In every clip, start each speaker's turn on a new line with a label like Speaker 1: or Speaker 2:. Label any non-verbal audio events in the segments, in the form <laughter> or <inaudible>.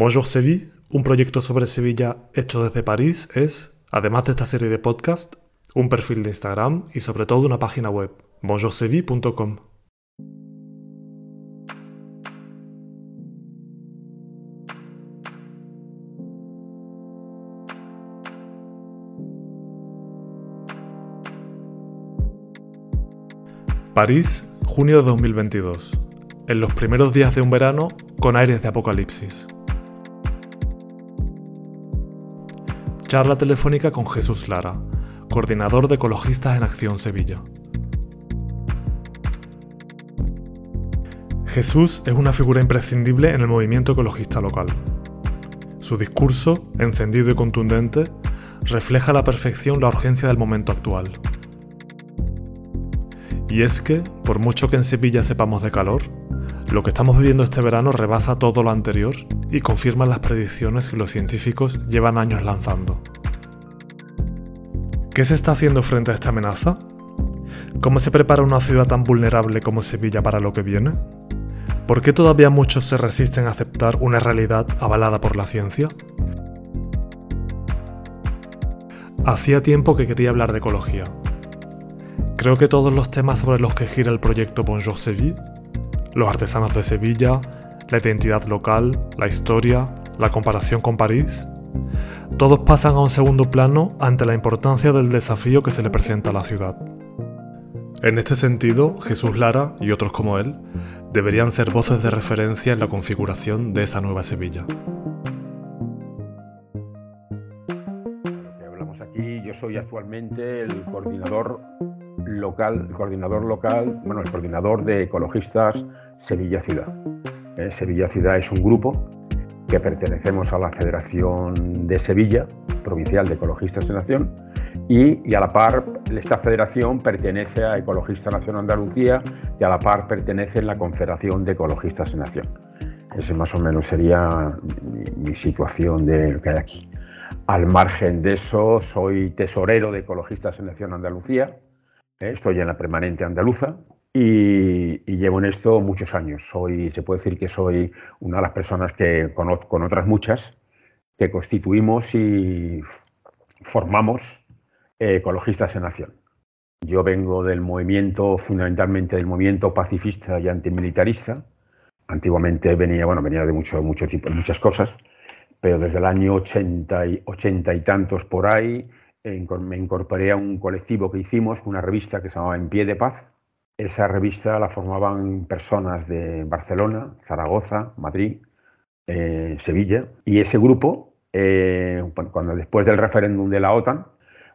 Speaker 1: Bonjour Seville, un proyecto sobre Sevilla hecho desde París, es, además de esta serie de podcast, un perfil de Instagram y sobre todo una página web, bonjourseville.com. París, junio de 2022. En los primeros días de un verano con aires de apocalipsis. Charla telefónica con Jesús Lara, coordinador de Ecologistas en Acción Sevilla. Jesús es una figura imprescindible en el movimiento ecologista local. Su discurso, encendido y contundente, refleja a la perfección la urgencia del momento actual. Y es que, por mucho que en Sevilla sepamos de calor, lo que estamos viviendo este verano rebasa todo lo anterior y confirma las predicciones que los científicos llevan años lanzando. ¿Qué se está haciendo frente a esta amenaza? ¿Cómo se prepara una ciudad tan vulnerable como Sevilla para lo que viene? ¿Por qué todavía muchos se resisten a aceptar una realidad avalada por la ciencia? Hacía tiempo que quería hablar de ecología. Creo que todos los temas sobre los que gira el proyecto Bonjour Seville los artesanos de Sevilla, la identidad local, la historia, la comparación con París, todos pasan a un segundo plano ante la importancia del desafío que se le presenta a la ciudad. En este sentido, Jesús Lara y otros como él deberían ser voces de referencia en la configuración de esa nueva Sevilla.
Speaker 2: Hablamos aquí, yo soy actualmente el coordinador local, el coordinador local, bueno, el coordinador de ecologistas Sevilla Ciudad. Sevilla Ciudad es un grupo que pertenecemos a la Federación de Sevilla, Provincial de Ecologistas de Nación, y, a la par esta federación pertenece a Ecologista Nación Andalucía y a la par pertenece a la Confederación de Ecologistas de Nación. Ese más o menos sería mi, mi situación de lo que hay aquí. Al margen de eso, soy tesorero de Ecologistas en Nación Andalucía, ¿eh? Estoy en la permanente andaluza y, llevo en esto muchos años. Soy, se puede decir que soy una de las personas que conozco, con otras muchas, que constituimos y formamos eh, ecologistas en acción. Yo vengo del movimiento, fundamentalmente del movimiento pacifista y antimilitarista. Antiguamente venía, bueno, venía de mucho, mucho tipo, muchas cosas, pero desde el año 80 y, 80 y tantos por ahí me incorporé a un colectivo que hicimos, una revista que se llamaba En Pie de Paz. Esa revista la formaban personas de Barcelona, Zaragoza, Madrid, eh, Sevilla. Y ese grupo, eh, cuando después del referéndum de la OTAN,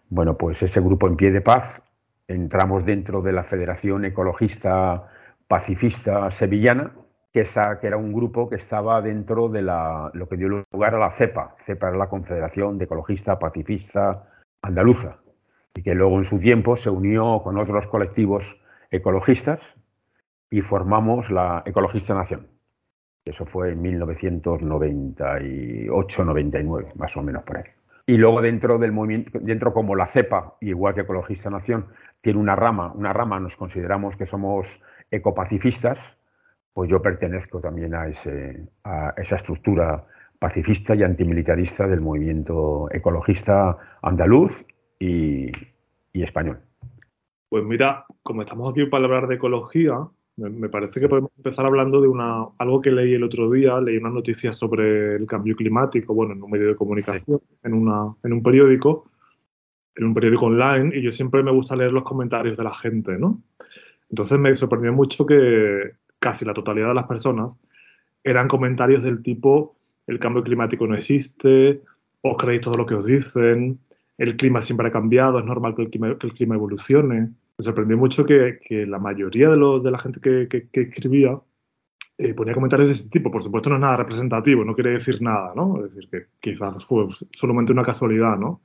Speaker 2: bueno, pues ese grupo En Pie de Paz entramos dentro de la Federación Ecologista Pacifista Sevillana, que, esa, que era un grupo que estaba dentro de la, lo que dio lugar a la CEPA. CEPA era la Confederación de Ecologistas Pacifista andaluza y que luego en su tiempo se unió con otros colectivos ecologistas y formamos la Ecologista Nación. Eso fue en 1998-99, más o menos por ahí. Y luego dentro del movimiento, dentro como la CEPA, igual que Ecologista Nación, tiene una rama, una rama nos consideramos que somos ecopacifistas, pues yo pertenezco también a, ese, a esa estructura pacifista y antimilitarista del movimiento ecologista andaluz y, español.
Speaker 1: Pues mira, como estamos aquí para hablar de ecología, me, parece que podemos empezar hablando de una, algo que leí el otro día, leí una noticia sobre el cambio climático, bueno, en un medio de comunicación, en, una, en un periódico, en un periódico online, y yo siempre me gusta leer los comentarios de la gente, ¿no? Entonces me sorprendió mucho que casi la totalidad de las personas eran comentarios del tipo el cambio climático no existe, os creéis todo lo que os dicen, el clima siempre ha cambiado, es normal que el clima, evolucione. Me sorprendió mucho que, la mayoría de, de la gente que, escribía eh, ponía comentarios de ese tipo. Por supuesto, no es nada representativo, no quiere decir nada, ¿no? Es decir, que quizás fue solamente una casualidad, ¿no?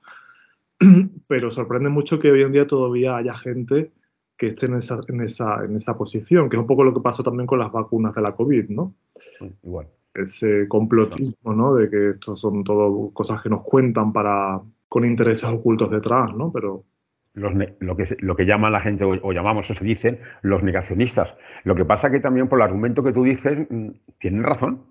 Speaker 1: <clears throat> Pero sorprende mucho que hoy en día todavía haya gente que esté en esa, en esa, en esa posición, que es un poco lo que pasó también con las vacunas de la COVID, ¿no?
Speaker 2: Igual
Speaker 1: ese complotismo, ¿no? De que estos son todo cosas que nos cuentan para con intereses ocultos detrás, ¿no? Pero
Speaker 2: los lo, que, lo que llama la gente, o, llamamos o se dicen, los negacionistas. Lo que pasa que también por el argumento que tú dices, mm, tienen razón.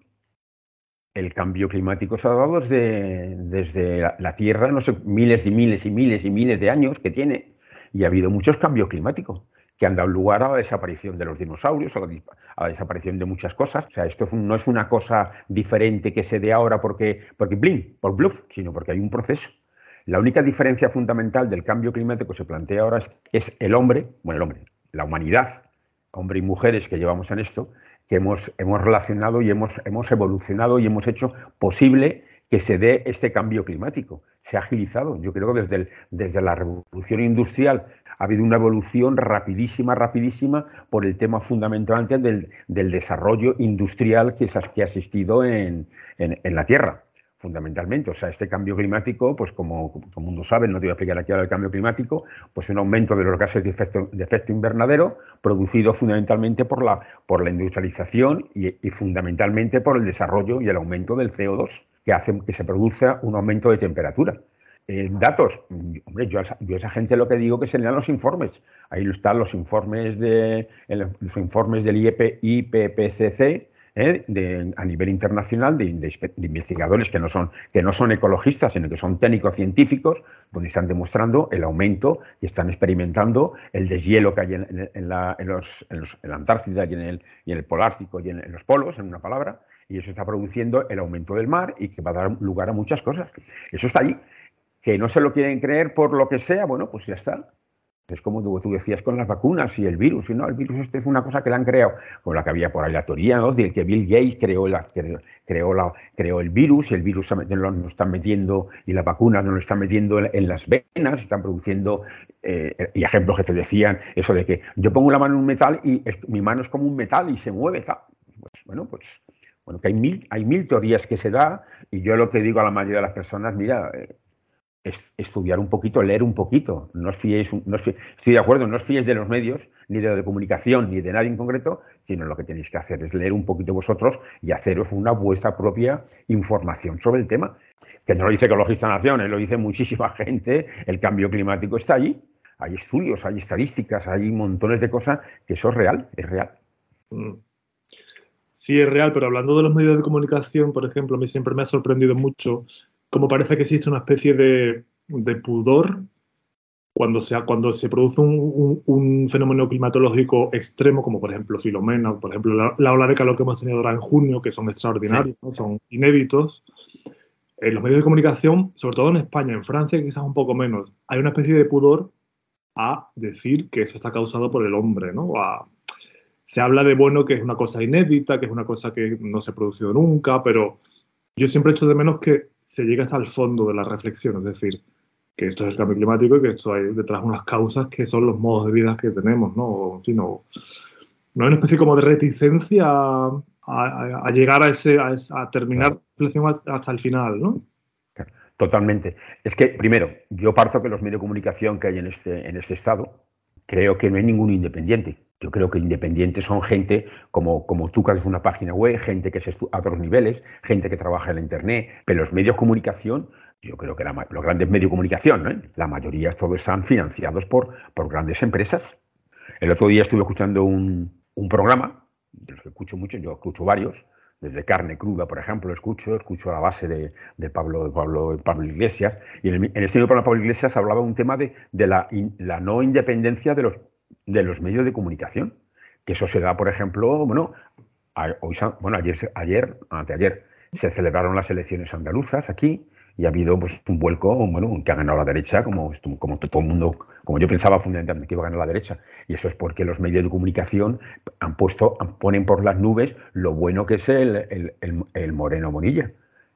Speaker 2: el cambio climático se ha dado desde, desde la, Tierra, no sé, miles y miles y miles y miles de años que tiene, y ha habido muchos cambios climáticos que han dado lugar a la desaparición de los dinosaurios, a la, desaparición de muchas cosas. O sea, esto no es una cosa diferente que se dé ahora porque, porque bling, por bluff, sino porque hay un proceso. La única diferencia fundamental del cambio climático que se plantea ahora es, es el hombre, bueno, el hombre, la humanidad, hombre y mujeres que llevamos en esto, que hemos, hemos relacionado y hemos, hemos evolucionado y hemos hecho posible que se dé este cambio climático. Se ha agilizado. Yo creo que desde, desde la revolución industrial ha habido una evolución rapidísima, rapidísima por el tema fundamentalmente del, del desarrollo industrial que, que ha existido en, en, la Tierra fundamentalmente. O sea, este cambio climático, pues como todo el mundo sabe, no te voy a explicar aquí ahora el cambio climático, pues un aumento de los gases de efecto, de efecto invernadero producido fundamentalmente por la, por la industrialización y, y, fundamentalmente por el desarrollo y el aumento del CO2, que hace que se produzca un aumento de temperatura. Eh, datos, hombre, yo a, esa gente lo que digo que se lean los informes. Ahí están los informes de los informes del IPPCC ¿eh? a nivel internacional de, investigadores que no son que no son ecologistas, sino que son técnicos científicos, donde están demostrando el aumento y están experimentando el deshielo que hay en, la, los, la, Antártida y en el, y en el Polártico y en los polos, en una palabra, y eso está produciendo el aumento del mar y que va a dar lugar a muchas cosas. Eso está ahí que no se lo quieren creer por lo que sea, bueno, pues ya está. Es como tú, decías con las vacunas y el virus. Y no, el virus este es una cosa que le han creado, con la que había por ahí la teoría, ¿no? De que Bill Gates creó, la, creó, la, creó el virus, y el virus lo están metiendo, y las vacunas nos lo están metiendo en, las venas, están produciendo, eh, y ejemplos que te decían, eso de que yo pongo la mano en un metal y mi mano es como un metal y se mueve. Pues, bueno, pues bueno, que hay mil, hay mil teorías que se da, y yo lo que digo a la mayoría de las personas, mira, eh, estudiar un poquito, leer un poquito. No os fiéis, no estoy de acuerdo, no os fiéis de los medios, ni de, de comunicación, ni de nadie en concreto, sino lo que tenéis que hacer es leer un poquito vosotros y haceros una vuestra propia información sobre el tema. Que no lo dice Ecologista Nación, ¿eh? lo dice muchísima <laughs> gente, el cambio climático está allí. Hay estudios, hay estadísticas, hay montones de cosas que eso es real, es real. Mm.
Speaker 1: Sí, es real, pero hablando de los medios de comunicación, por ejemplo, a mí siempre me ha sorprendido mucho como parece que existe una especie de, pudor cuando se, cuando se produce un, fenómeno climatológico extremo, como por ejemplo Filomena, por ejemplo la, ola de calor que hemos tenido ahora en junio, que son extraordinarios, son inéditos, en los medios de comunicación, sobre todo en España, en Francia quizás un poco menos, hay una especie de pudor a decir que eso está causado por el hombre, ¿no? se habla de, bueno, que es una cosa inédita, que es una cosa que no se ha producido nunca, pero yo siempre echo de menos que se llega hasta el fondo de la reflexión, es decir, que esto es el cambio climático y que esto hay detrás unas causas que son los modos de vida que tenemos, ¿no? En fin, no, hay una especie como de reticencia a, llegar a, ese, a, terminar la reflexión hasta el final, ¿no?
Speaker 2: Totalmente. Es que, primero, yo parto que los medios de comunicación que hay en este, en este estado, creo que no hay ningún independiente. Yo creo que independientes son gente como, como tú que haces una página web, gente que es a otros niveles, gente que trabaja en la Internet, pero los medios de comunicación, yo creo que los grandes medios de comunicación, la mayoría todos están financiados por, por grandes empresas. El otro día estuve escuchando un, programa, de los escucho mucho, yo escucho varios, desde Carne Cruda, por ejemplo, escucho, escucho a la base de, Pablo, de Pablo, Pablo Iglesias, y en, este libro de Pablo Iglesias hablaba un tema de, de la, la no independencia de los de los medios de comunicación. Que eso se da, por ejemplo, bueno, hoy, bueno ayer, ayer, anteayer, se celebraron las elecciones andaluzas aquí y ha habido pues, un vuelco, bueno, que ha ganado la derecha, como, como todo el mundo, como yo pensaba fundamentalmente que iba a ganar la derecha. Y eso es porque los medios de comunicación han puesto, ponen por las nubes lo bueno que es el, el, el Moreno Monilla.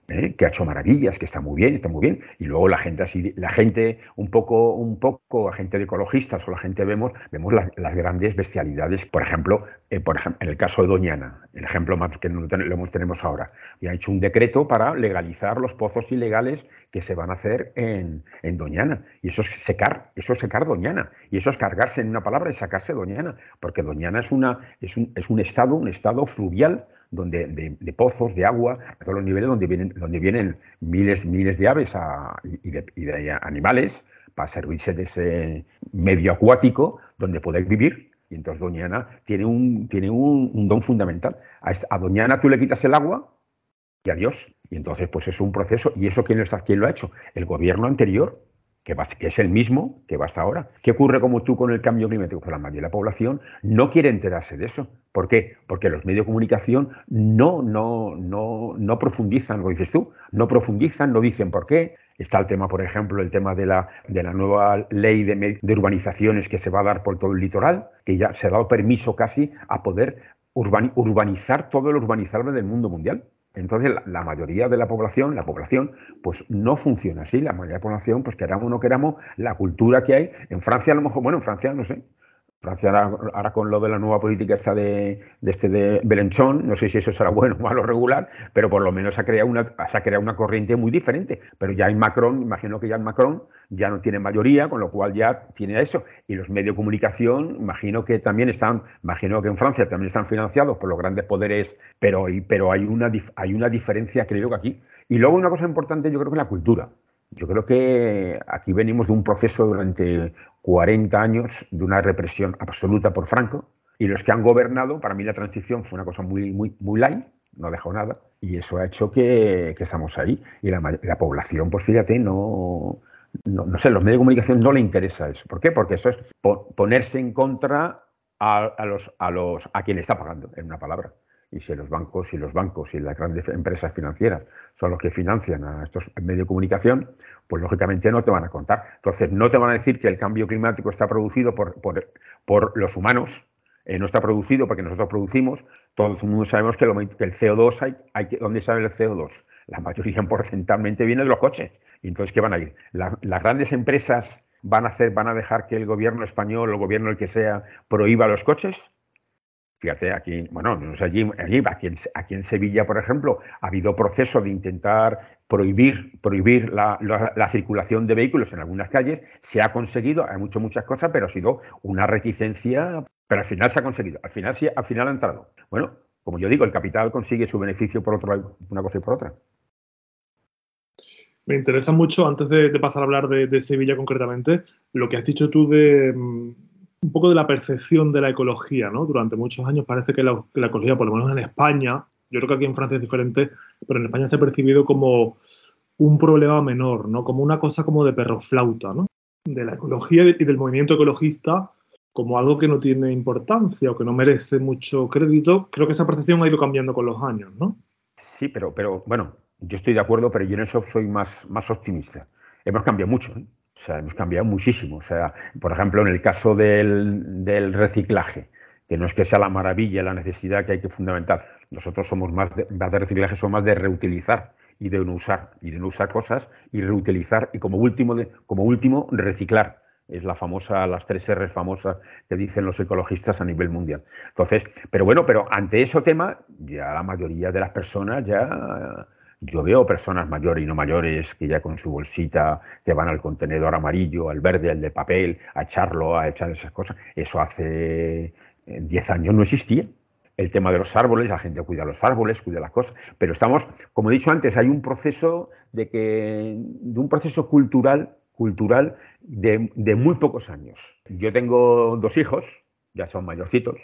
Speaker 2: ¿Eh? que ha hecho maravillas, que está muy bien, está muy bien. Y luego la gente así, la gente un poco, un poco, la gente de ecologistas o la gente vemos, vemos las, grandes bestialidades. Por ejemplo, eh, por ejemplo, en el caso de Doñana, el ejemplo más que lo tenemos ahora, y ha hecho un decreto para legalizar los pozos ilegales que se van a hacer en, en Doñana. Y eso es secar, eso es secar Doñana. Y eso es cargarse en una palabra y sacarse Doñana, porque Doñana es una, es un, es un estado, un estado fluvial donde, de, pozos, de agua, a todos los niveles donde vienen, donde vienen miles, miles de aves y, de, animales para servirse de ese medio acuático donde poder vivir. Y entonces Doñana tiene un, tiene un, don fundamental. A, a Doñana tú le quitas el agua y adiós. Y entonces, pues es un proceso. ¿Y eso quién lo, quién lo ha hecho? El gobierno anterior, que, es el mismo que va hasta ahora. ¿Qué ocurre como tú con el cambio climático? Pues la mayoría de la población no quiere enterarse de eso. ¿Por qué? Porque los medios de comunicación no, no, no, no profundizan, lo dices tú, no profundizan, no dicen por qué. Está el tema, por ejemplo, el tema de la, de la nueva ley de, de urbanizaciones que se va a dar por todo el litoral, que ya se ha dado permiso casi a poder urbanizar todo lo urbanizable del mundo mundial. Entonces, la, mayoría de la población, la población, pues no funciona así. La mayoría de la población, pues queramos o no queramos, la cultura que hay. En Francia, a lo mejor, bueno, en Francia, no sé, Francia ahora, con lo de la nueva política esta de, este de Belenchón, no sé si eso será bueno malo regular, pero por lo menos ha creado una, se ha creado una corriente muy diferente. Pero ya en Macron, imagino que ya en Macron ya no tiene mayoría, con lo cual ya tiene eso. Y los medios de comunicación, imagino que también están, imagino que en Francia también están financiados por los grandes poderes, pero, pero hay, una, hay una diferencia, creo que aquí. Y luego una cosa importante, yo creo que la cultura. Yo creo que aquí venimos de un proceso durante 40 años de una represión absoluta por Franco y los que han gobernado, para mí la transición fue una cosa muy, muy, muy light, no dejó nada y eso ha hecho que, que estamos ahí. Y la, la, población, pues fíjate, no, no, sé, los medios de comunicación no le interesa eso. ¿Por qué? Porque eso es ponerse en contra a, a, los, a, los, a quien está pagando, en una palabra. Y si los bancos y los bancos y las grandes empresas financieras son los que financian a estos medios de comunicación, pues lógicamente no te van a contar. Entonces, no te van a decir que el cambio climático está producido por, por, por los humanos, eh, no está producido porque nosotros producimos. Todo el mundo sabemos que, el CO2, hay, hay, ¿dónde sale el CO2? La mayoría <laughs> porcentualmente viene de los coches. Y entonces, ¿qué van a ir? las grandes empresas van a hacer, van a dejar que el gobierno español o el gobierno el que sea prohíba los coches. Fíjate, aquí, bueno, no sé, allí, aquí, en, aquí, en, Sevilla, por ejemplo, ha habido proceso de intentar prohibir, prohibir la, circulación de vehículos en algunas calles. Se ha conseguido, hay mucho, muchas cosas, pero ha sido una reticencia, pero al final se ha conseguido, al final sí, al final ha entrado. Bueno, como yo digo, el capital consigue su beneficio por otro lado, una cosa y por otra.
Speaker 1: Me interesa mucho, antes de, pasar a hablar de, Sevilla concretamente, lo que has dicho tú de un poco de la percepción de la ecología, ¿no? Durante muchos años parece que la, ecología, por lo menos en España, yo creo que aquí en Francia es diferente, pero en España se ha percibido como un problema menor, ¿no? Como una cosa como de perro flauta, ¿no? De la ecología y del movimiento ecologista como algo que no tiene importancia o que no merece mucho crédito. Creo que esa percepción ha ido cambiando con los años, ¿no?
Speaker 2: Sí, pero, pero bueno, yo estoy de acuerdo, pero yo en eso soy más, más optimista. Hemos cambiado mucho, ¿eh? O sea, hemos cambiado muchísimo. O sea, por ejemplo, en el caso del, del reciclaje, que no es que sea la maravilla, la necesidad que hay que fundamentar. Nosotros somos más de, de reciclaje, somos más de reutilizar y de no usar, y de no usar cosas y reutilizar y como último, de, como último reciclar es la famosa, las tres R famosas que dicen los ecologistas a nivel mundial. Entonces, pero bueno, pero ante ese tema, ya la mayoría de las personas ya, yo veo personas mayores y no mayores que ya con su bolsita que van al contenedor amarillo, al verde, al de papel, a echarlo, a echar esas cosas. Eso hace 10 eh, años no existía. El tema de los árboles, la gente cuida los árboles, cuida las cosas, pero estamos, como he dicho antes, hay un proceso de que, de un proceso cultural cultural de, muy pocos años. Yo tengo dos hijos, ya son mayorcitos,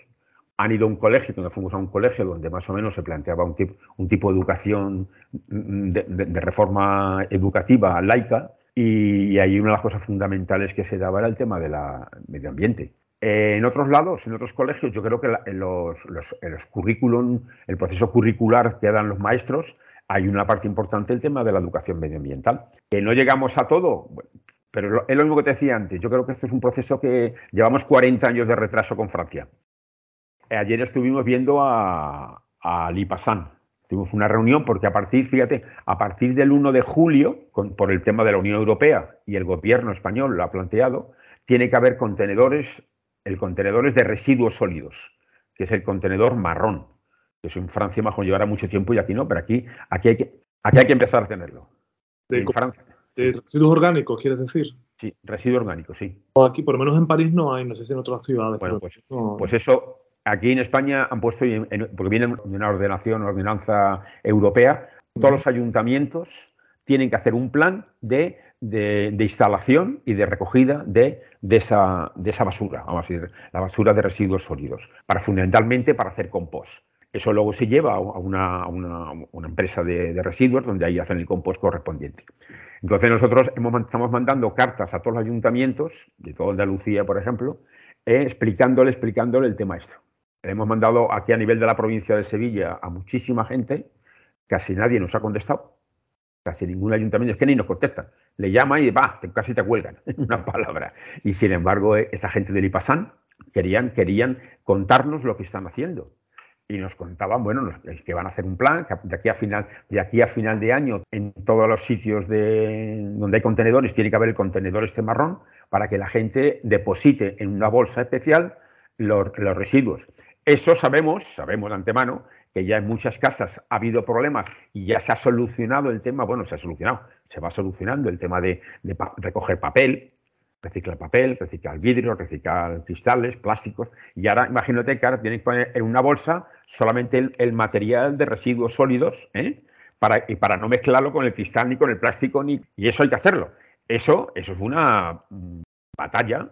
Speaker 2: han ido a un colegio, cuando fuimos a un colegio donde más o menos se planteaba un tipo, de educación de, reforma educativa laica y ahí una de las cosas fundamentales que se daba era el tema del medio ambiente. en otros lados, en otros colegios, yo creo que en los, los, currículum, el proceso curricular que dan los maestros, hay una parte importante el tema de la educación medioambiental. Que no llegamos a todo, pero es lo mismo que te decía antes. Yo creo que esto es un proceso que llevamos 40 años de retraso con Francia. Ayer estuvimos viendo a, a. Tuvimos una reunión porque a partir, fíjate, a partir del 1 de julio, por el tema de la Unión Europea y el gobierno español lo ha planteado, tiene que haber contenedores, el contenedor es de residuos sólidos, que es el contenedor marrón. Que eso en Francia mejor llevará mucho tiempo y aquí no, pero aquí, aquí, hay, que, aquí hay que empezar a tenerlo.
Speaker 1: en Francia de residuos orgánicos, quieres decir?
Speaker 2: Sí, residuos orgánicos, sí.
Speaker 1: Aquí, por lo menos en París, no hay, no sé si en otras ciudades.
Speaker 2: Bueno, pues, pues, eso, aquí en España han puesto, porque viene de una ordenación, una ordenanza europea, todos los ayuntamientos tienen que hacer un plan de, de, instalación y de recogida de, de, esa, de esa basura, vamos a decir, la basura de residuos sólidos, para fundamentalmente para hacer compost. Eso luego se lleva a una, empresa de, residuos donde ahí hacen el compost correspondiente. Entonces nosotros estamos mandando cartas a todos los ayuntamientos, de toda Andalucía, por ejemplo, eh, explicándole, explicándole el tema esto. Hemos mandado aquí a nivel de la provincia de Sevilla a muchísima gente, casi nadie nos ha contestado, casi ningún ayuntamiento, es que ni nos contestan. Le llama y va, casi te cuelgan, <laughs> una palabra. Y sin embargo, eh, esa gente del IPASAN querían, querían contarnos lo que están haciendo y nos contaban, bueno, que van a hacer un plan, que de aquí a final, de aquí a final de año, en todos los sitios de, donde hay contenedores, tiene que haber el contenedor este marrón para que la gente deposite en una bolsa especial los, residuos. Eso sabemos, sabemos de antemano, que ya en muchas casas ha habido problemas y ya se ha solucionado el tema, bueno, se ha solucionado, se va solucionando el tema de, de recoger papel, reciclar papel, reciclar vidrio, reciclar cristales, plásticos. Y ahora imagínate que ahora tienes que poner en una bolsa solamente el, material de residuos sólidos, ¿eh? para, y para no mezclarlo con el cristal ni con el plástico, ni, y eso hay que hacerlo. Eso, eso es una mm, batalla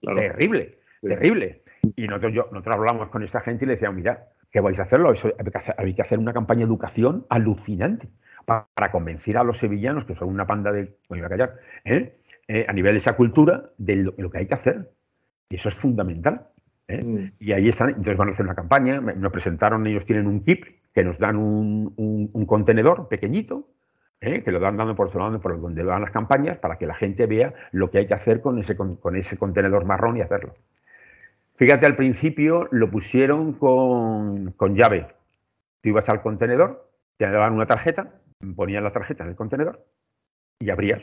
Speaker 2: terrible, terrible. Y nosotros, yo, nosotros hablamos con esta gente y le decíamos, mira, ¿qué vais a hacerlo? Eso, hay, que hacer, una campaña de educación alucinante para, convencer a los sevillanos, que son una panda de... Voy a callar, ¿eh? Eh, a nivel de esa cultura de lo, que hay que hacer. Y eso es fundamental. ¿eh? Mm. Y ahí están, entonces van a hacer una campaña, nos presentaron, ellos tienen un kit que nos dan un, contenedor pequeñito, ¿eh? que lo dan dando por lado por donde van las campañas, para que la gente vea lo que hay que hacer con ese, con, ese contenedor marrón y hacerlo. Fíjate, al principio lo pusieron con, con llave. Tú ibas al contenedor, te daban una tarjeta, ponían la tarjeta en el contenedor y abrías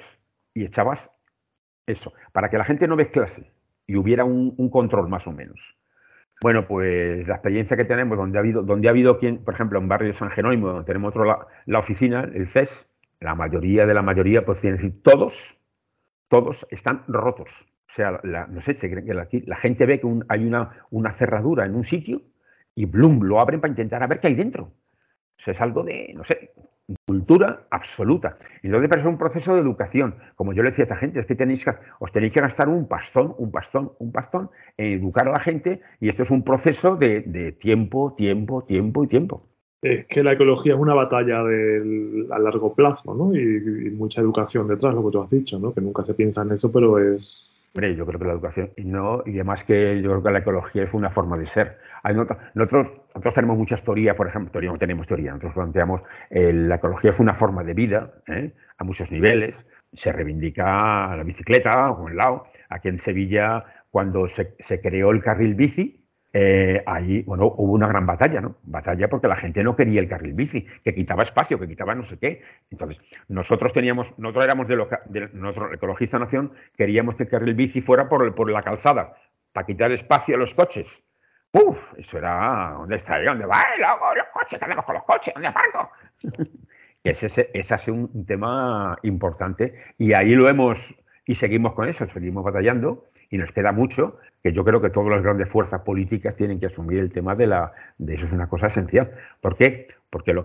Speaker 2: y echabas eso, para que la gente no mezclase y hubiera un, control más o menos. Bueno, pues la experiencia que tenemos, donde ha habido, donde ha habido quien, por ejemplo, en barrio de San Jerónimo, donde tenemos otro la, la, oficina, el CES, la mayoría de la mayoría, pues tiene decir, todos, todos están rotos. O sea, no sé, la, la gente ve que hay una, una cerradura en un sitio y blum, lo abren para intentar a ver qué hay dentro. O sea, es algo de, no sé, cultura absoluta. Y entonces, pero es un proceso de educación. Como yo le decía a esta gente, es que tenéis que, os tenéis que gastar un pastón, un pastón, un pastón en educar a la gente y esto es un proceso de, tiempo, tiempo, tiempo y tiempo.
Speaker 1: Es que la ecología es una batalla a largo plazo, ¿no? Y, y, mucha educación detrás, lo que tú has dicho, ¿no? Que nunca se piensa en eso, pero es
Speaker 2: Yo creo que la educación, y, no, y además que yo creo que la ecología es una forma de ser. Nosotros, nosotros tenemos muchas teorías, por ejemplo, teoría, no tenemos teoría, nosotros planteamos eh, la ecología es una forma de vida ¿eh? a muchos niveles. Se reivindica la bicicleta, o el lado. Aquí en Sevilla, cuando se, se creó el carril bici, eh, ahí, bueno, hubo una gran batalla, ¿no? Batalla porque la gente no quería el carril bici, que quitaba espacio, que quitaba no sé qué. Entonces, nosotros teníamos, nosotros éramos de, lo, de nuestro ecologista nación, queríamos que el carril bici fuera por, por la calzada, para quitar espacio a los coches. Uf, eso era, ¿dónde está? ¿Dónde va? los coches, ¿qué hacemos con los coches? ¿Dónde aparco? <laughs> ese, ese, ese ha sido un tema importante y ahí lo hemos, y seguimos con eso, seguimos batallando y nos queda mucho, que yo creo que todas las grandes fuerzas políticas tienen que asumir el tema de la de eso es una cosa esencial. ¿Por qué? Porque lo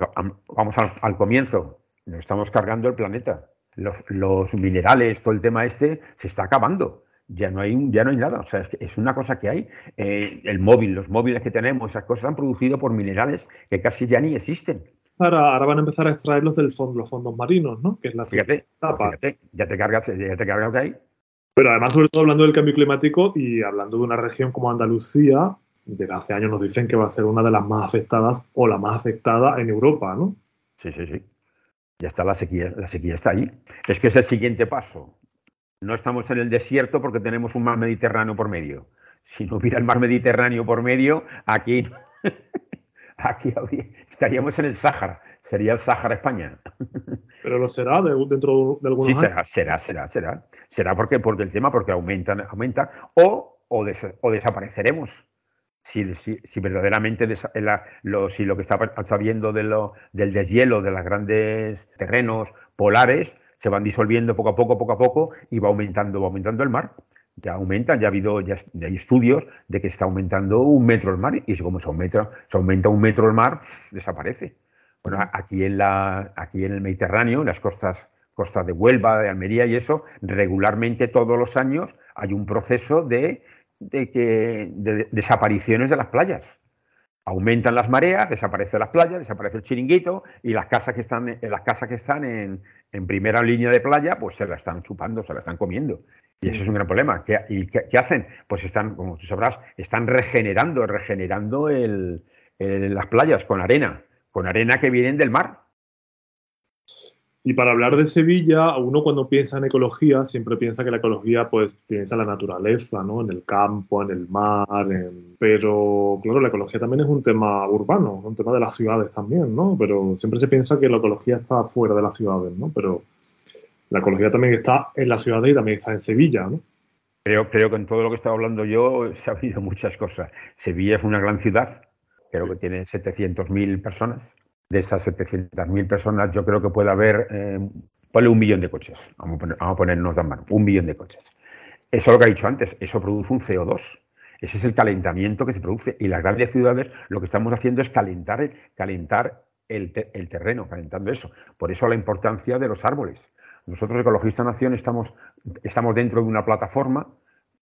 Speaker 2: vamos al, comienzo, nos estamos cargando el planeta. Los, minerales, todo el tema este, se está acabando. Ya no hay, ya no hay nada. O sea, es, una cosa que hay. Eh, el móvil, los móviles que tenemos, esas cosas han producido por minerales que casi ya ni existen.
Speaker 1: Ahora, ahora, van a empezar a extraerlos del fondo, los fondos marinos, ¿no? Que es la
Speaker 2: fíjate, fíjate, ya te cargas, ya te cargas que hay
Speaker 1: pero además, sobre todo hablando del cambio climático y hablando de una región como Andalucía, desde hace años nos dicen que va a ser una de las más afectadas o la más afectada en Europa, ¿no?
Speaker 2: Sí, sí, sí. Ya está la sequía, la sequía está ahí. Es que es el siguiente paso. No estamos en el desierto porque tenemos un mar Mediterráneo por medio. Si no hubiera el mar Mediterráneo por medio, aquí, <laughs> aquí estaríamos en el Sáhara. Sería el Sáhara España. <laughs>
Speaker 1: Pero lo será dentro de algunos
Speaker 2: sí, será, será, será, será. Será porque, porque el tema, porque aumenta, aumenta, o, o, desapareceremos. Si, si, verdaderamente lo, si lo que está, viendo de lo, del deshielo de los grandes terrenos polares se van disolviendo poco a poco, poco a poco, y va aumentando, va aumentando el mar. Ya aumenta, ya ha habido, ya hay estudios de que está aumentando un metro el mar, y como se aumenta, se aumenta un metro el mar, desaparece. Bueno, aquí en, la, aquí en el Mediterráneo, en las costas, costas de Huelva, de Almería y eso, regularmente todos los años hay un proceso de, de, que, de desapariciones de las playas. aumentan las mareas, desaparece las playas, desaparece el chiringuito y las casas que están, en, las casas que están en, primera línea de playa, pues se la están chupando, se la están comiendo. Y eso es un gran problema. ¿Qué, ¿Y qué, hacen? Pues están, como tú sabrás, están regenerando, regenerando las playas con arena, con arena que vienen del mar.
Speaker 1: Y para hablar de Sevilla, uno cuando piensa en ecología siempre piensa que la ecología pues piensa en la naturaleza, ¿no? En el campo, en el mar, pero claro, la ecología también es un tema urbano, un tema de las ciudades también, ¿no? Pero siempre se piensa que la ecología está fuera de las ciudades, ¿no? Pero la ecología también está en las ciudades y también está en Sevilla, ¿no?
Speaker 2: Creo, creo que en todo lo que estaba hablando yo se ha habido muchas cosas. Sevilla es una gran ciudad, creo que tiene 700.000 personas de esas 700.000 personas, yo creo que puede haber, eh, un millón de coches. Vamos a, ponernos de mano, un millón de coches. Eso es lo que ha dicho antes, eso produce un CO2. Ese es el calentamiento que se produce. Y las grandes ciudades lo que estamos haciendo es calentar, calentar el, terreno, calentando eso. Por eso la importancia de los árboles. Nosotros, Ecologista Nación, estamos, estamos dentro de una plataforma,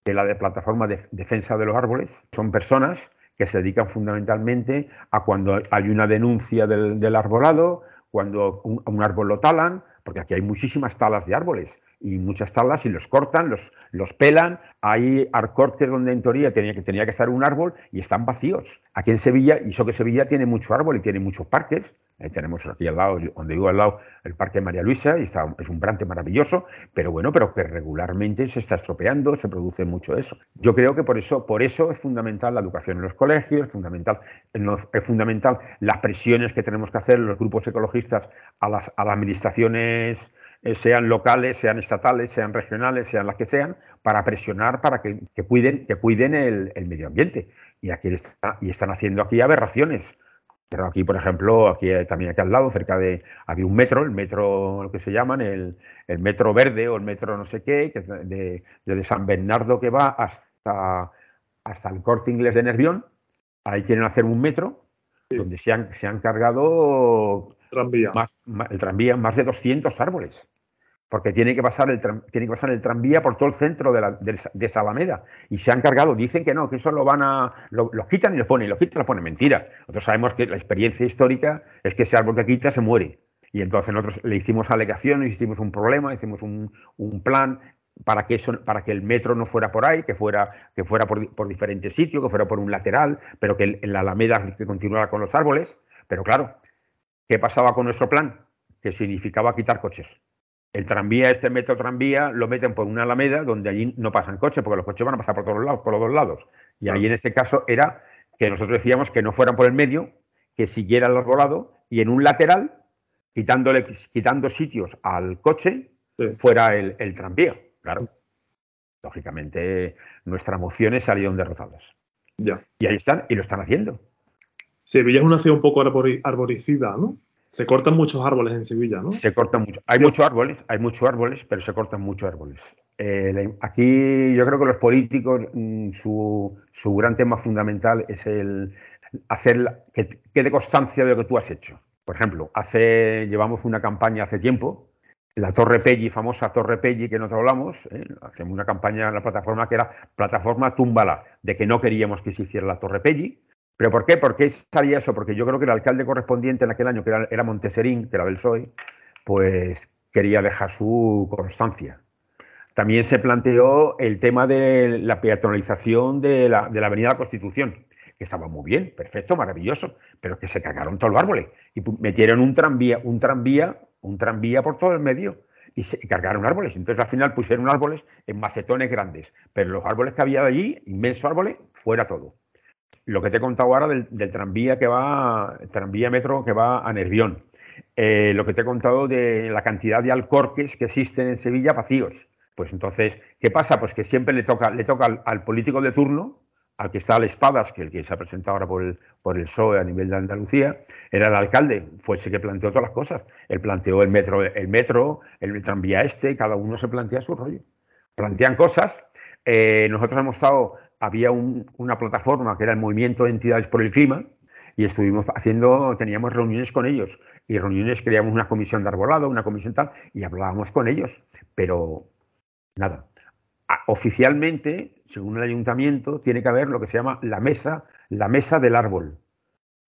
Speaker 2: que es la de plataforma de defensa de los árboles. Son personas que se dedican fundamentalmente a cuando hay una denuncia del, arbolado, cuando un, árbol lo talan, porque aquí hay muchísimas talas de árboles y muchas talas y los cortan, los, los pelan. Hay arcortes donde en teoría tenía que, tenía que estar un árbol y están vacíos. Aquí en Sevilla, y eso que Sevilla tiene mucho árbol y tiene muchos parques, tenemos aquí al lado, donde vivo al lado, el Parque María Luisa, y está, es un brante maravilloso, pero bueno, pero que regularmente se está estropeando, se produce mucho eso. Yo creo que por eso, por eso es fundamental la educación en los colegios, es fundamental, es fundamental las presiones que tenemos que hacer los grupos ecologistas a las, a las administraciones eh, sean locales, sean estatales, sean regionales, sean las que sean, para presionar para que, cuiden, que cuiden el, el, medio ambiente. Y aquí está, y están haciendo aquí aberraciones. Pero aquí, por ejemplo, aquí también aquí al lado, cerca de, había un metro, el metro, lo que se llaman, el, el metro verde o el metro no sé qué, que de, de, San Bernardo que va hasta, hasta el corte inglés de Nervión. Ahí quieren hacer un metro donde se han, se han cargado Más, el tranvía más de 200 árboles porque tiene que pasar el, tiene que pasar el tranvía por todo el centro de, la, de, esa alameda. Y se han cargado, dicen que no, que eso lo van a. los quitan y los ponen, los quitan y los ponen. Mentira. Nosotros sabemos que la experiencia histórica es que ese árbol que quita se muere. Y entonces nosotros le hicimos alegaciones, hicimos un problema, hicimos un, un plan para que eso, para que el metro no fuera por ahí, que fuera, que fuera por, por diferentes sitios, que fuera por un lateral, pero que en la alameda que continuara con los árboles. Pero claro, ¿qué pasaba con nuestro plan? Que significaba quitar coches el tranvía, este metro tranvía, lo meten por una alameda donde allí no pasan coches, porque los coches van a pasar por todos lados, por los dos lados. Y ahí en este caso era que nosotros decíamos que no fueran por el medio, que siguiera el arbolado y en un lateral, quitándole, quitando sitios al coche, fuera el, tranvía. Claro. Lógicamente, nuestras mociones salieron derrotadas.
Speaker 1: Ya.
Speaker 2: Y ahí están, y lo están haciendo.
Speaker 1: Sevilla es una ciudad un poco arborizada, ¿no? Se cortan muchos árboles en Sevilla, ¿no?
Speaker 2: Se cortan mucho. Hay muchos árboles, hay muchos árboles, pero se cortan muchos árboles. Eh, aquí yo creo que los políticos, mm, su, gran tema fundamental es el hacer que quede constancia de lo que tú has hecho. Por ejemplo, hace, llevamos una campaña hace tiempo, la Torre Pelli, famosa Torre Pelli que nos hablamos, ¿eh? hacemos una campaña en la plataforma que era plataforma Túmbala, de que no queríamos que se hiciera la Torre Pelli, ¿Pero por qué? ¿Por qué salía eso? Porque yo creo que el alcalde correspondiente en aquel año, que era, Monteserín, que era del PSOE, pues quería dejar su constancia. También se planteó el tema de la peatonalización de la, de la Avenida de la Constitución, que estaba muy bien, perfecto, maravilloso, pero que se cagaron todos los árboles y metieron un tranvía, un tranvía, un tranvía por todo el medio y se cargaron árboles. Entonces al final pusieron árboles en macetones grandes, pero los árboles que había allí, inmensos árboles, fuera todo lo que te he contado ahora del, tranvía que va, tranvía metro que va a Nervión, eh, lo que te he contado de la cantidad de alcorques que existen en Sevilla vacíos. Pues entonces, ¿qué pasa? Pues que siempre le toca, le toca al, político de turno, al que está a las espadas, que el que se ha presentado ahora por el, por el PSOE a nivel de Andalucía, era el alcalde, fue ese que planteó todas las cosas. Él planteó el metro, el metro, el tranvía este, cada uno se plantea su rollo. Plantean cosas. Eh, nosotros hemos estado había una plataforma que era el Movimiento de Entidades por el Clima y estuvimos haciendo, teníamos reuniones con ellos y reuniones, creamos una comisión de arbolado, una comisión tal, y hablábamos con ellos, pero nada. Oficialmente, según el ayuntamiento, tiene que haber lo que se llama la mesa, la mesa del árbol.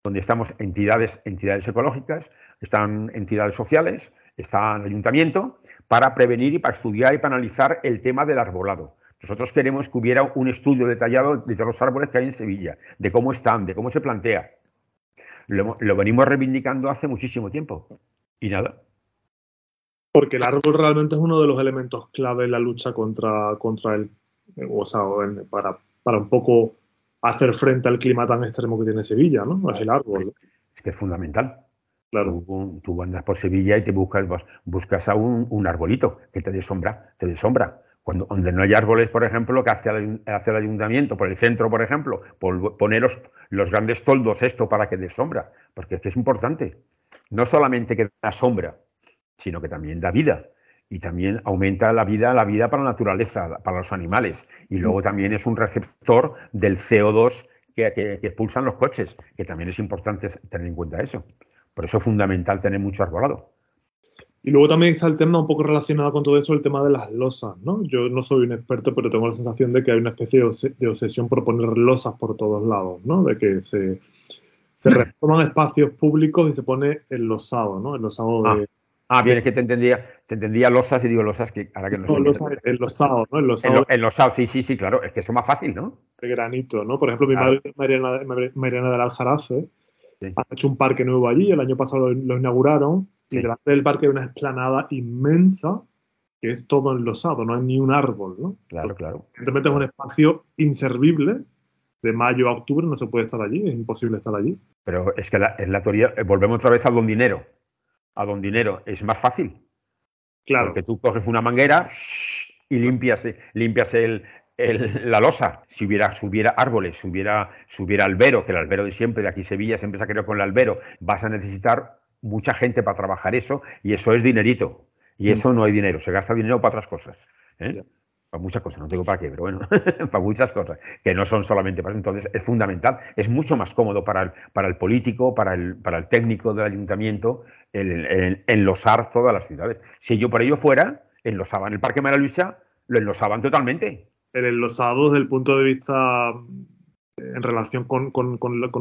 Speaker 2: donde estamos entidades, entidades ecológicas, están entidades sociales, está el ayuntamiento, para prevenir y para estudiar y para analizar el tema del arbolado. Nosotros queremos que hubiera un estudio detallado de todos los árboles que hay en Sevilla, de cómo están, de cómo se plantea. Lo, venimos reivindicando hace muchísimo tiempo. Y nada.
Speaker 1: Porque el árbol realmente es uno de los elementos clave en la lucha contra, contra el. O sea, para, para un poco hacer frente al clima tan extremo que tiene Sevilla, ¿no? Es el árbol.
Speaker 2: Es que es fundamental. Claro. Tú, andas por Sevilla y te buscas, buscas a un, arbolito que te dé sombra, te dé sombra. Cuando, donde no hay árboles, por ejemplo, que hace el, hace el ayuntamiento, por el centro, por ejemplo, por poner los, grandes toldos esto para que dé sombra, porque es que es importante. No solamente que da sombra, sino que también da vida y también aumenta la vida, la vida para la naturaleza, para los animales. Y luego también es un receptor del CO2 que, que, que, expulsan los coches, que también es importante tener en cuenta eso. Por eso es fundamental tener mucho arbolado.
Speaker 1: Y luego también está el tema un poco relacionado con todo eso, el tema de las losas, ¿no? Yo no soy un experto, pero tengo la sensación de que hay una especie de, obsesión por poner losas por todos lados, ¿no? De que se, se reforman espacios públicos y se pone el losado, ¿no? El losado
Speaker 2: ah. Ah, bien, es que te entendía, te entendía losas y digo losas que ahora que no,
Speaker 1: no losa, el losado, ¿no?
Speaker 2: El losado. El, losado, sí, sí, sí, claro, es que eso es más fácil, ¿no?
Speaker 1: De granito, ¿no? Por ejemplo, mi madre, Mariana, Mariana del Aljarafe, ha hecho un parque nuevo allí, el año pasado lo, inauguraron, y delante del parque hay una explanada inmensa que es todo enlosado, no hay ni un árbol, ¿no?
Speaker 2: Claro, claro.
Speaker 1: Evidentemente es un espacio inservible, de mayo a octubre no se puede estar allí, es imposible estar allí.
Speaker 2: Pero es que es la teoría, eh, volvemos otra vez a don dinero. A don dinero es más fácil. Claro. Porque tú coges una manguera y limpias, limpias el, la losa, si hubiera, hubiera árboles, si hubiera, si hubiera albero, que el albero de siempre, de aquí Sevilla siempre se ha querido con el albero, vas a necesitar mucha gente para trabajar eso y eso es dinerito. Y mm. eso no hay dinero, se gasta dinero para otras cosas. ¿eh? Para muchas cosas, no tengo para qué, pero bueno, <laughs> para muchas cosas, que no son solamente para entonces, es fundamental, es mucho más cómodo para el, para el político, para el, para el técnico del ayuntamiento, el, enlosar todas las ciudades. Si yo por ello fuera, enlosaban el Parque María Luisa, lo enlosaban totalmente
Speaker 1: el enlosado desde el punto de vista en relación con,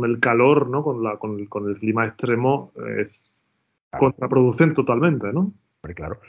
Speaker 1: el calor, ¿no? Con, la, con, el clima extremo, es contraproducente totalmente, ¿no?
Speaker 2: Hombre, claro.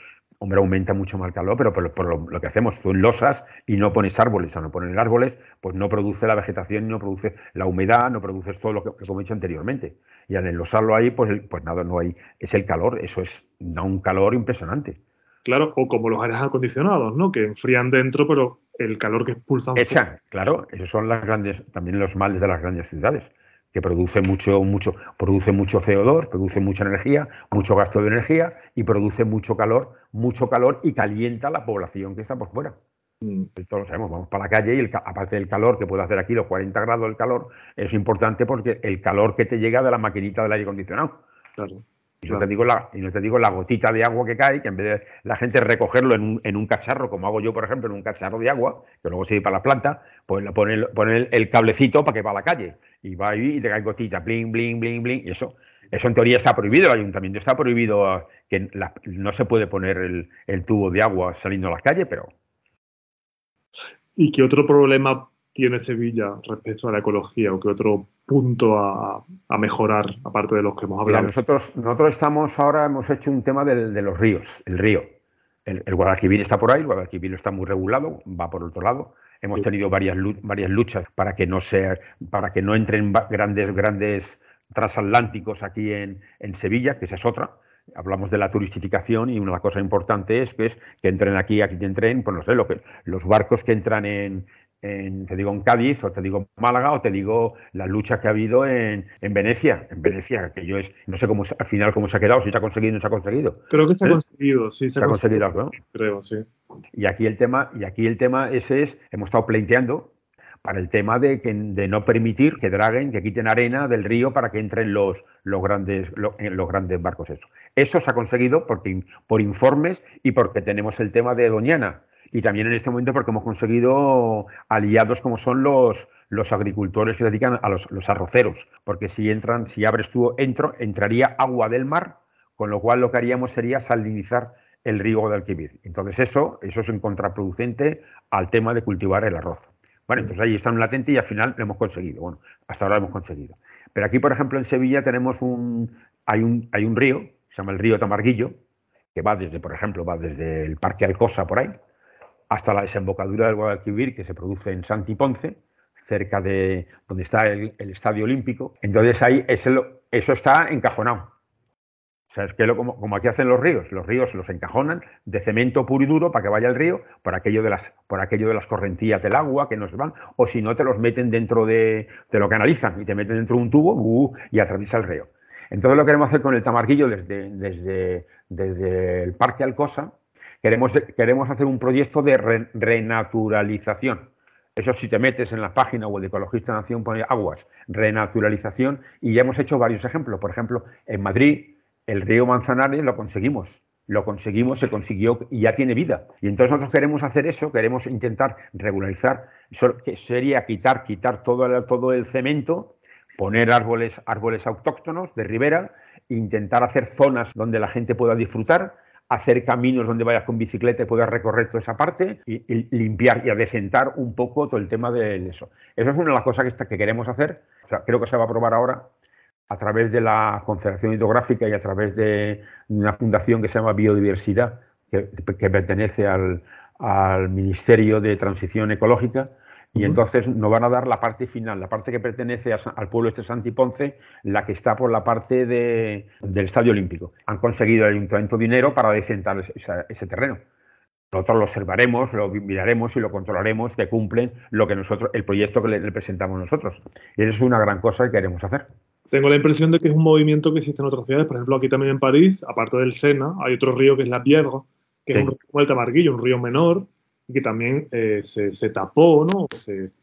Speaker 2: Hombre, aumenta mucho más el calor, pero por, lo, que hacemos, tú enlosas y no pones árboles. Al no poner árboles, pues no produce la vegetación, no produce la humedad, no produces todo lo que, como he dicho anteriormente. Y al enlosarlo ahí, pues, pues nada, no hay. Es el calor, eso es, da un calor impresionante.
Speaker 1: Claro, o como los aires acondicionados, ¿no? Que enfrían dentro, pero el calor que expulsan.
Speaker 2: Echan, claro, esos son las grandes, también los males de las grandes ciudades, que produce mucho, mucho, produce mucho CO2, produce mucha energía, mucho gasto de energía y produce mucho calor, mucho calor y calienta la población que está por fuera. Mm. Esto lo sabemos, vamos para la calle y el, aparte del calor que puede hacer aquí, los 40 grados del calor, es importante porque el calor que te llega de la maquinita del aire acondicionado. Claro. Y no, te digo la, y no te digo la gotita de agua que cae, que en vez de la gente recogerlo en un, en un cacharro, como hago yo, por ejemplo, en un cacharro de agua, que luego se para la planta, pues le pone, el, cablecito para que va a la calle. Y va ahí y te cae gotita, bling, bling, bling, bling. Y eso, eso en teoría está prohibido, el ayuntamiento está prohibido que no se puede poner el, el tubo de agua saliendo a las calles, pero.
Speaker 1: ¿Y qué otro problema tiene Sevilla respecto a la ecología o qué otro punto a, mejorar, aparte de los que hemos hablado?
Speaker 2: nosotros, nosotros estamos ahora, hemos hecho un tema de los ríos, el río. El, Guadalquivir está por ahí, el Guadalquivir está muy regulado, va por otro lado. Hemos tenido varias, varias luchas para que no sea, para que no entren grandes, grandes transatlánticos aquí en, en Sevilla, que esa es otra hablamos de la turistificación y una cosa importante es, que es que entren aquí, aquí entren, pues no sé, lo que, los barcos que entran en, te digo en Cádiz, o te digo Málaga, o te digo la lucha que ha habido en, Venecia, en Venecia, que yo es, no sé cómo al final cómo se ha quedado, si se ha conseguido o no se ha conseguido.
Speaker 1: Creo que se ha ¿Eh? conseguido, sí,
Speaker 2: se, ha conseguido.
Speaker 1: Creo, sí.
Speaker 2: Y aquí el tema, y aquí el tema ese es, hemos estado planteando para el tema de, que, de no permitir que draguen, que quiten arena del río para que entren los, los, grandes, los, los grandes barcos. Eso. eso se ha conseguido porque, por informes y porque tenemos el tema de Doñana y también en este momento porque hemos conseguido aliados como son los, los agricultores que se dedican a los, los, arroceros, porque si entran, si abres tú, entro, entraría agua del mar, con lo cual lo que haríamos sería salinizar el río de Alquivir. Entonces eso, eso es en contraproducente al tema de cultivar el arroz. Bueno, entonces ahí está un latente y al final lo hemos conseguido. Bueno, hasta ahora lo hemos conseguido. Pero aquí, por ejemplo, en Sevilla tenemos un hay un, hay un río, se llama el río Tamarguillo, que va desde, por ejemplo, va desde el Parque Alcosa por ahí, hasta la desembocadura del Guadalquivir, que se produce en Santi Ponce, cerca de donde está el, Estadio Olímpico. Entonces ahí eso está encajonado. O sea, es que lo, como, aquí hacen los ríos, los ríos los encajonan de cemento puro y duro para que vaya el río, por aquello de las, por aquello de las correntías del agua que nos van, o si no te los meten dentro de, te lo canalizan y te meten dentro de un tubo uh, y atraviesa el río. Entonces lo queremos hacer con el tamarguillo desde, desde, desde el Parque Alcosa, queremos, queremos hacer un proyecto de renaturalización. Eso si te metes en la página web de Ecologista Nación, pone aguas, renaturalización, y ya hemos hecho varios ejemplos. Por ejemplo, en Madrid el río Manzanares lo conseguimos, lo conseguimos, se consiguió y ya tiene vida. Y entonces nosotros queremos hacer eso, queremos intentar regularizar, que sería quitar, quitar todo el, todo el cemento, poner árboles, árboles autóctonos de ribera, intentar hacer zonas donde la gente pueda disfrutar, hacer caminos donde vayas con bicicleta y puedas recorrer toda esa parte y, limpiar y adecentar un poco todo el tema de eso. Eso es una de las cosas que, que queremos hacer. creo que se va a aprobar ahora a través de la Confederación Hidrográfica y a través de una fundación que se llama Biodiversidad, que, pertenece al, Ministerio de Transición Ecológica, y entonces nos van a dar la parte final, la parte que pertenece al pueblo este Santiponce, la que está por la parte del Estadio Olímpico. Han conseguido el Ayuntamiento dinero para decentar ese, terreno. Nosotros lo observaremos, lo miraremos y lo controlaremos que cumplen lo que nosotros, el proyecto que le, presentamos nosotros. Y eso es una gran cosa que queremos hacer.
Speaker 1: Tengo la impresión de que es un movimiento que existe en otras ciudades. Por ejemplo, aquí también en París, aparte del Sena, hay otro río que es la Pierre, que es un río como el Tamarguillo, un río menor, y que también eh, se, tapó, ¿no?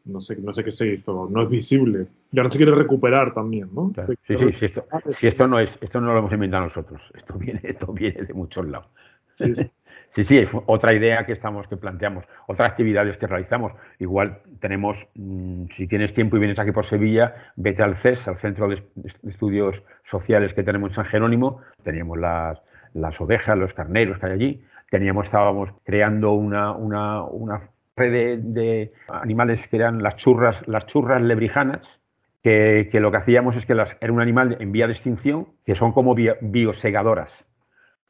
Speaker 1: no, sé, no sé qué se hizo, no es visible. Y ahora se quiere recuperar también, ¿no?
Speaker 2: Sí, sí, sí, esto, si esto no es, esto no lo hemos inventado nosotros, esto viene, esto viene de muchos lados. Sí, sí. <laughs> Sí, sí, es otra idea que estamos, que planteamos, otras actividades que realizamos. Igual tenemos, mm, si tienes tiempo y vienes aquí por Sevilla, vete al CES, al Centro de Estudios Sociales que tenemos en San Jerónimo. Teníamos las, las ovejas, los carneros que hay allí. Teníamos, estábamos creando una, una, una red de, animales que eran las churras, las churras lebrijanas, que, que, lo que hacíamos es que las, era un animal en vía de extinción, que son como biosegadoras.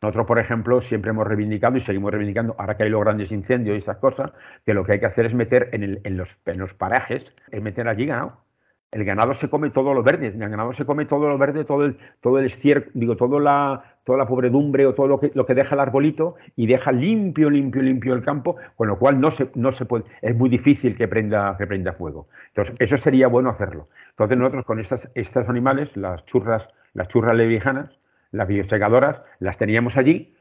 Speaker 2: Nosotros, por ejemplo, siempre hemos reivindicado y seguimos reivindicando, ahora que hay los grandes incendios y estas cosas, que lo que hay que hacer es meter en, los, parajes, es meter allí ganado. El ganado se come todo lo verde, el ganado se come todo lo verde, todo el, todo el digo, toda la, toda la pobredumbre o todo lo que, lo que deja el arbolito y deja limpio, limpio, limpio el campo, con lo cual no se, no se puede, es muy difícil que prenda, que prenda fuego. Entonces, eso sería bueno hacerlo. Entonces, nosotros con estas, estos animales, las churras, las churras levijanas, las biosegadoras, las teníamos allí.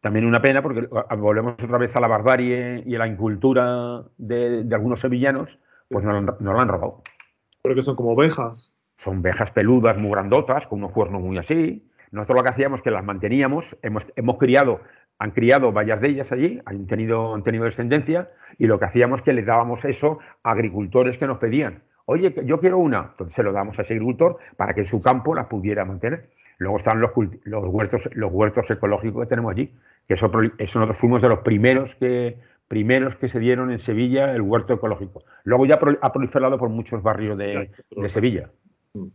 Speaker 2: También una pena porque volvemos otra vez a la barbarie y a la incultura de, algunos sevillanos, pues nos, lo han robado.
Speaker 1: Pero que son como ovejas.
Speaker 2: Son ovejas peludas, muy grandotas, con unos cuernos muy así. Nosotros lo que hacíamos es que las manteníamos, hemos, hemos criado, han criado varias de ellas allí, han tenido, han tenido descendencia, y lo que hacíamos es que le dábamos eso a agricultores que nos pedían. Oye, yo quiero una. Entonces se lo damos a ese agricultor para que en su campo la pudiera mantener. Luego están los, los, huertos, los huertos ecológicos que tenemos allí, que nosotros fuimos de los primeros que, primeros que se dieron en Sevilla el huerto ecológico. Luego ya ha proliferado por muchos barrios de, Sevilla. Mm,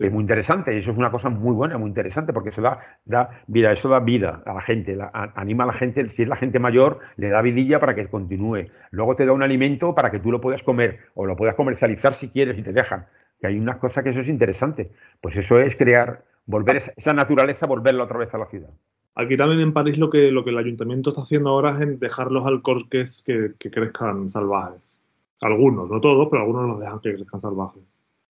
Speaker 2: es muy interesante, y eso es una cosa muy buena, muy interesante, porque eso da, da vida, eso da vida a la gente, anima a la gente, si es la gente mayor, le da vidilla para que continúe. Luego te da un alimento para que tú lo puedas comer, o lo puedas comercializar si quieres y te dejan. Que hay una cosa que eso es interesante. Pues eso es crear volver esa, naturaleza, volverla otra vez a la ciudad.
Speaker 1: Aquí también en París lo que, lo que el ayuntamiento está haciendo ahora es dejar los alcorques que, que crezcan salvajes. Algunos, no todos, pero algunos los dejan que crezcan salvajes.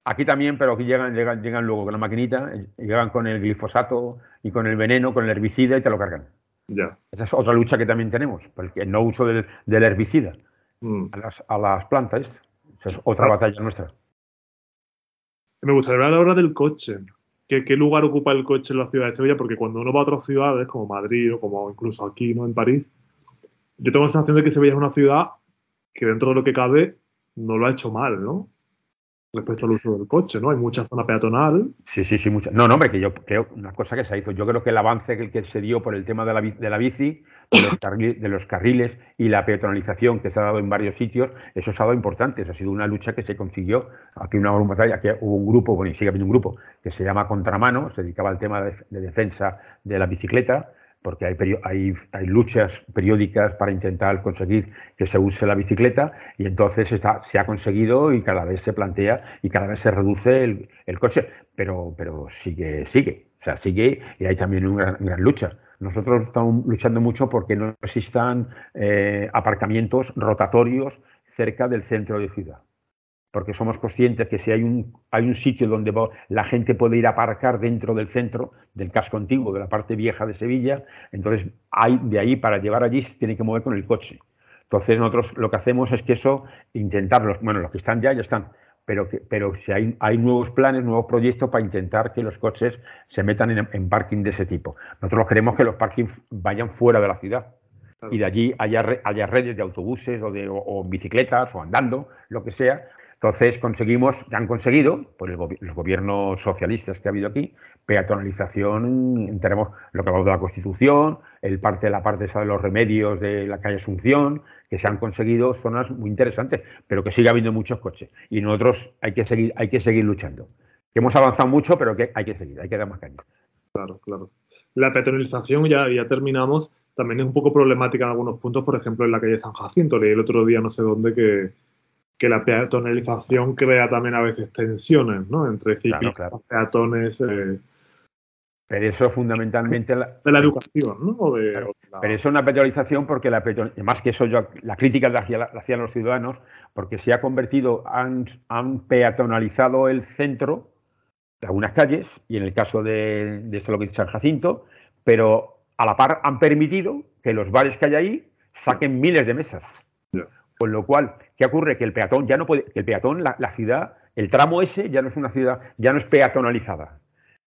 Speaker 2: Aquí también, pero aquí llegan, llegan, llegan luego con la maquinita, llegan con el glifosato y con el veneno, con el herbicida y te lo cargan.
Speaker 1: Ya.
Speaker 2: Esa es otra lucha que también tenemos, porque el no uso del, herbicida mm. a, las, plantas. Esa es otra batalla nuestra.
Speaker 1: Me gustaría hablar ahora del coche. ¿Qué, lugar ocupa el coche en la ciudad de Sevilla? Porque cuando uno va a otras ciudades, como Madrid o como incluso aquí, ¿no? En París, yo tengo la sensación de que Sevilla es una ciudad que dentro de lo que cabe no lo ha hecho mal, ¿no? Respecto al uso del coche, ¿no? Hay mucha zona peatonal.
Speaker 2: Sí, sí, sí, mucha. No, no, hombre, que yo creo, una cosa que se hizo, yo creo que el avance que, que se dio por el tema de la, de la bici, de los, carriles, de los, carriles, y la peatonalización que se ha dado en varios sitios, eso ha dado importante, eso ha sido una lucha que se consiguió. Aquí una batalla, que hubo un grupo, bueno, y sigue habiendo un grupo, que se llama Contramano, se dedicaba al tema de defensa de la bicicleta, porque hay, hay, hay, luchas periódicas para intentar conseguir que se use la bicicleta y entonces está, se ha conseguido y cada vez se plantea y cada vez se reduce el, el coche, pero, pero sigue, sigue, o sea, sigue y hay también una gran, gran lucha. Nosotros estamos luchando mucho porque no existan eh, aparcamientos rotatorios cerca del centro de ciudad porque somos conscientes que si hay un, hay un sitio donde la gente puede ir a aparcar dentro del centro, del casco antiguo, de la parte vieja de Sevilla, entonces hay, de ahí para llevar allí se tiene que mover con el coche. Entonces nosotros lo que hacemos es que eso, intentarlos, bueno, los que están ya, ya están, pero, que, pero si hay, hay nuevos planes, nuevos proyectos para intentar que los coches se metan en, parking de ese tipo. Nosotros queremos que los parkings vayan fuera de la ciudad y de allí haya, haya redes de autobuses o, de, o bicicletas o andando, lo que sea, entonces conseguimos, ya han conseguido, por el, los gobiernos socialistas que ha habido aquí, peatonalización, tenemos lo que hablamos de la Constitución, el parte la parte de los remedios de la calle Asunción, que se han conseguido zonas muy interesantes, pero que sigue habiendo muchos coches. Y nosotros hay que seguir, hay que seguir luchando. Que hemos avanzado mucho, pero que hay que seguir, hay que dar más caña.
Speaker 1: Claro, claro. La peatonalización, ya, ya terminamos, también es un poco problemática en algunos puntos, por ejemplo, en la calle San Jacinto. Leí el otro día, no sé dónde, que, que la peatonalización crea también a veces tensiones, ¿no? Entre ciclistas, claro, claro. peatones. Eh,
Speaker 2: pero eso fundamentalmente. La,
Speaker 1: de la educación, ¿no? De,
Speaker 2: claro, la... Pero eso es una peatonalización porque la más que eso, yo, la crítica la, la hacían los ciudadanos, porque se ha convertido, han, han peatonalizado el centro de algunas calles, y en el caso de, de esto lo que dice San Jacinto, pero a la par han permitido que los bares que hay ahí saquen miles de mesas. Yeah. Con lo cual, ¿qué ocurre? Que el peatón ya no puede, que el peatón, la, la, ciudad, el tramo ese ya no es una ciudad, ya no es peatonalizada.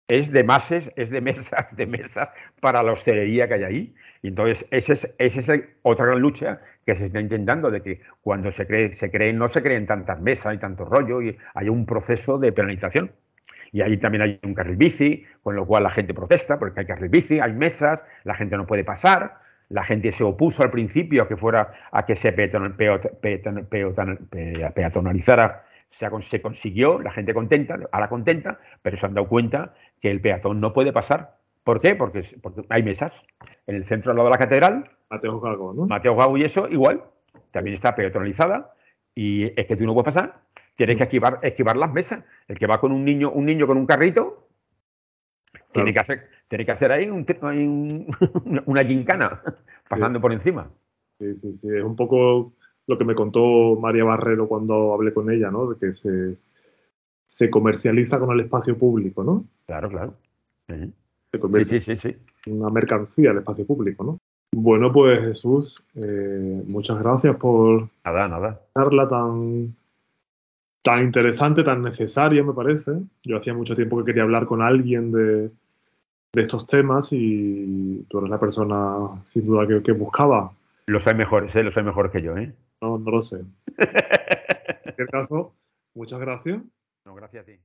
Speaker 2: Es de mases, es de <laughs> mesas, de mesas para la hostelería que hay ahí. Y entonces, esa es, es otra gran lucha que se está intentando, de que cuando se cree, se creen, no se creen tantas mesas y tanto rollo, y hay un proceso de penalización. Y ahí también hay un carril bici, con lo cual la gente protesta porque hay carril bici, hay mesas, la gente no puede pasar, la gente se opuso al principio a que fuera a que se peaton, peaton, peaton, peaton, peatonalizara. Se, se, consiguió, la gente contenta, ahora contenta, pero se han dado cuenta que el peatón no puede pasar. ¿Por qué? Porque, porque hay mesas. En el centro al lado de la catedral.
Speaker 1: Mateo Gago, ¿no?
Speaker 2: Mateo Gago y eso, igual. También está peatonalizada. Y es que tú no puedes pasar. Tienes que esquivar, esquivar las mesas. El que va con un niño, un niño con un carrito, Claro. Tiene, que hacer, tiene que hacer ahí un, un, <laughs> una gincana pasando
Speaker 1: sí.
Speaker 2: por encima.
Speaker 1: Sí, sí, sí. Es un poco lo que me contó María Barrero cuando hablé con ella, ¿no? De que se, se comercializa con el espacio público, ¿no?
Speaker 2: Claro, claro. Sí.
Speaker 1: Se convierte
Speaker 2: sí, sí, sí,
Speaker 1: en una mercancía el espacio público, ¿no? Bueno, pues Jesús, eh, muchas gracias por
Speaker 2: nada, nada.
Speaker 1: charla tan tan interesante, tan necesaria, me parece. Yo hacía mucho tiempo que quería hablar con alguien de, de estos temas y tú eres la persona, sin duda, que, que buscaba.
Speaker 2: Los hay mejores, ¿eh? Los hay mejores que yo, ¿eh?
Speaker 1: No, no lo sé. <laughs> en cualquier caso, muchas gracias.
Speaker 2: No, gracias a ti.